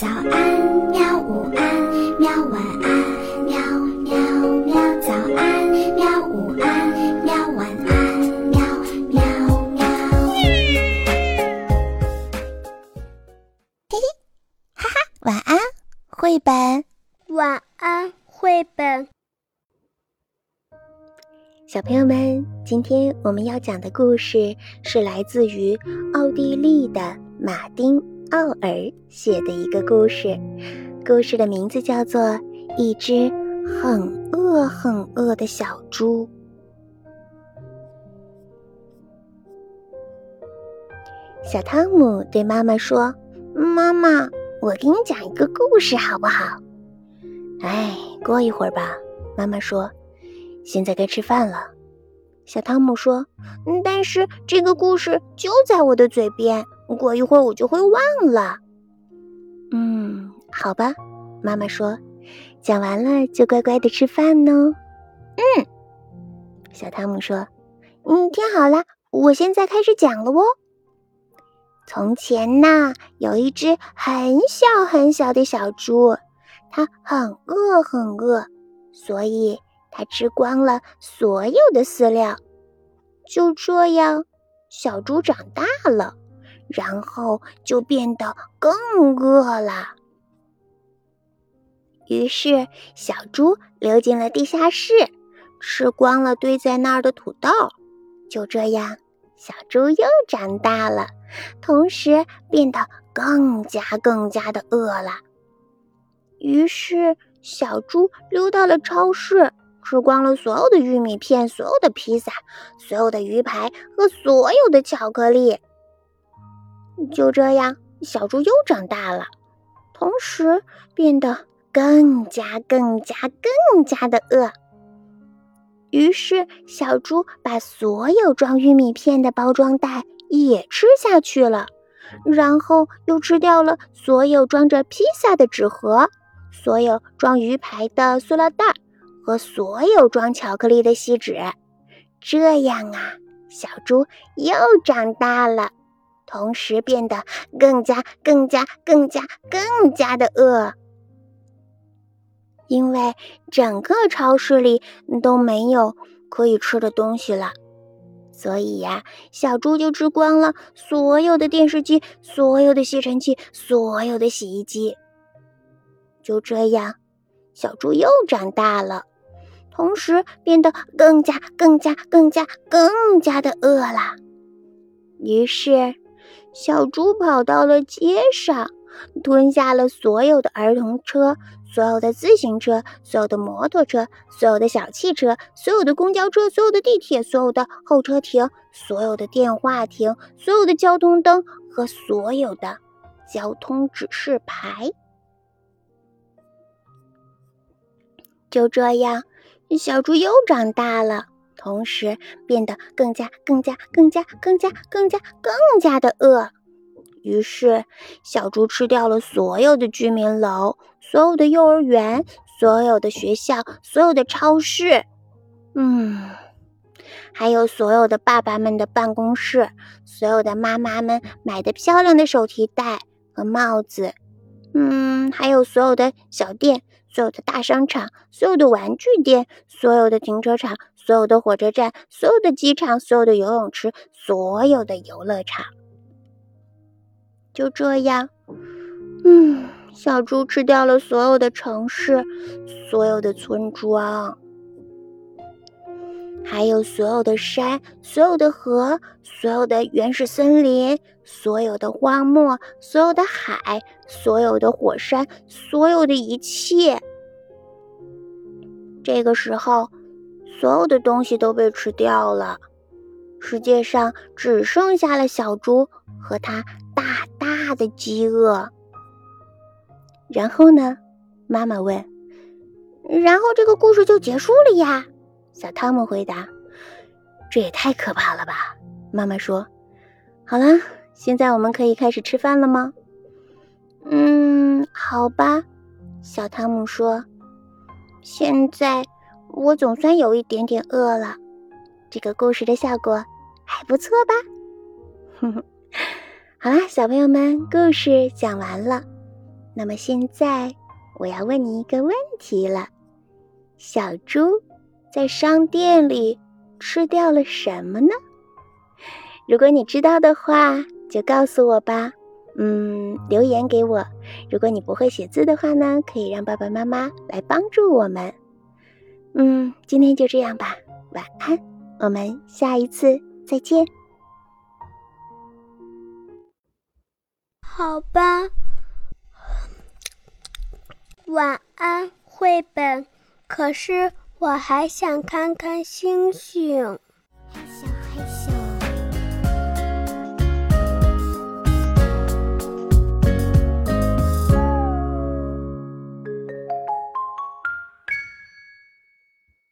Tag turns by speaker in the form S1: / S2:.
S1: 早安，喵！午安，喵！晚安，喵喵喵！早安，喵！午安，喵！晚安，喵喵喵！
S2: 嘿嘿，哈哈，晚安，绘本。
S3: 晚安，绘本。
S2: 小朋友们，今天我们要讲的故事是来自于奥地利的马丁。奥尔写的一个故事，故事的名字叫做《一只很饿很饿的小猪》。小汤姆对妈妈说：“妈妈，我给你讲一个故事好不好？”“哎，过一会儿吧。”妈妈说，“现在该吃饭了。”小汤姆说：“但是这个故事就在我的嘴边。”过一会儿我就会忘了。嗯，好吧，妈妈说，讲完了就乖乖的吃饭呢。嗯，小汤姆说，嗯，听好了，我现在开始讲了哦。从前呢，有一只很小很小的小猪，它很饿很饿，所以它吃光了所有的饲料。就这样，小猪长大了。然后就变得更饿了。于是，小猪溜进了地下室，吃光了堆在那儿的土豆。就这样，小猪又长大了，同时变得更加更加的饿了。于是，小猪溜到了超市，吃光了所有的玉米片、所有的披萨、所有的鱼排和所有的巧克力。就这样，小猪又长大了，同时变得更加、更加、更加的饿。于是，小猪把所有装玉米片的包装袋也吃下去了，然后又吃掉了所有装着披萨的纸盒、所有装鱼排的塑料袋和所有装巧克力的锡纸。这样啊，小猪又长大了。同时变得更加、更加、更加、更加的饿，因为整个超市里都没有可以吃的东西了，所以呀，小猪就吃光了所有的电视机、所有的吸尘器、所有的洗衣机。就这样，小猪又长大了，同时变得更加、更加、更加、更加的饿了。于是。小猪跑到了街上，吞下了所有的儿童车、所有的自行车、所有的摩托车、所有的小汽车、所有的公交车、所有的地铁、所有的候车亭、所有的电话亭、所有的交通灯和所有的交通指示牌。就这样，小猪又长大了。同时变得更加、更加、更加、更加、更加、更加的饿。于是，小猪吃掉了所有的居民楼、所有的幼儿园、所有的学校、所有的超市，嗯，还有所有的爸爸们的办公室、所有的妈妈们买的漂亮的手提袋和帽子，嗯，还有所有的小店。所有的大商场，所有的玩具店，所有的停车场，所有的火车站，所有的机场，所有的游泳池，所有的游乐场，就这样，嗯，小猪吃掉了所有的城市，所有的村庄。还有所有的山，所有的河，所有的原始森林，所有的荒漠，所有的海，所有的火山，所有的一切。这个时候，所有的东西都被吃掉了，世界上只剩下了小猪和它大大的饥饿。然后呢？妈妈问。然后这个故事就结束了呀。小汤姆回答：“这也太可怕了吧！”妈妈说：“好了，现在我们可以开始吃饭了吗？”“嗯，好吧。”小汤姆说：“现在我总算有一点点饿了。这个故事的效果还不错吧？”“哼哼，好啦，小朋友们，故事讲完了。那么现在我要问你一个问题了：小猪在商店里吃掉了什么呢？如果你知道的话，就告诉我吧。嗯，留言给我。如果你不会写字的话呢，可以让爸爸妈妈来帮助我们。嗯，今天就这样吧，晚安，我们下一次再见。
S3: 好吧，晚安，绘本。可是我还想看看星星。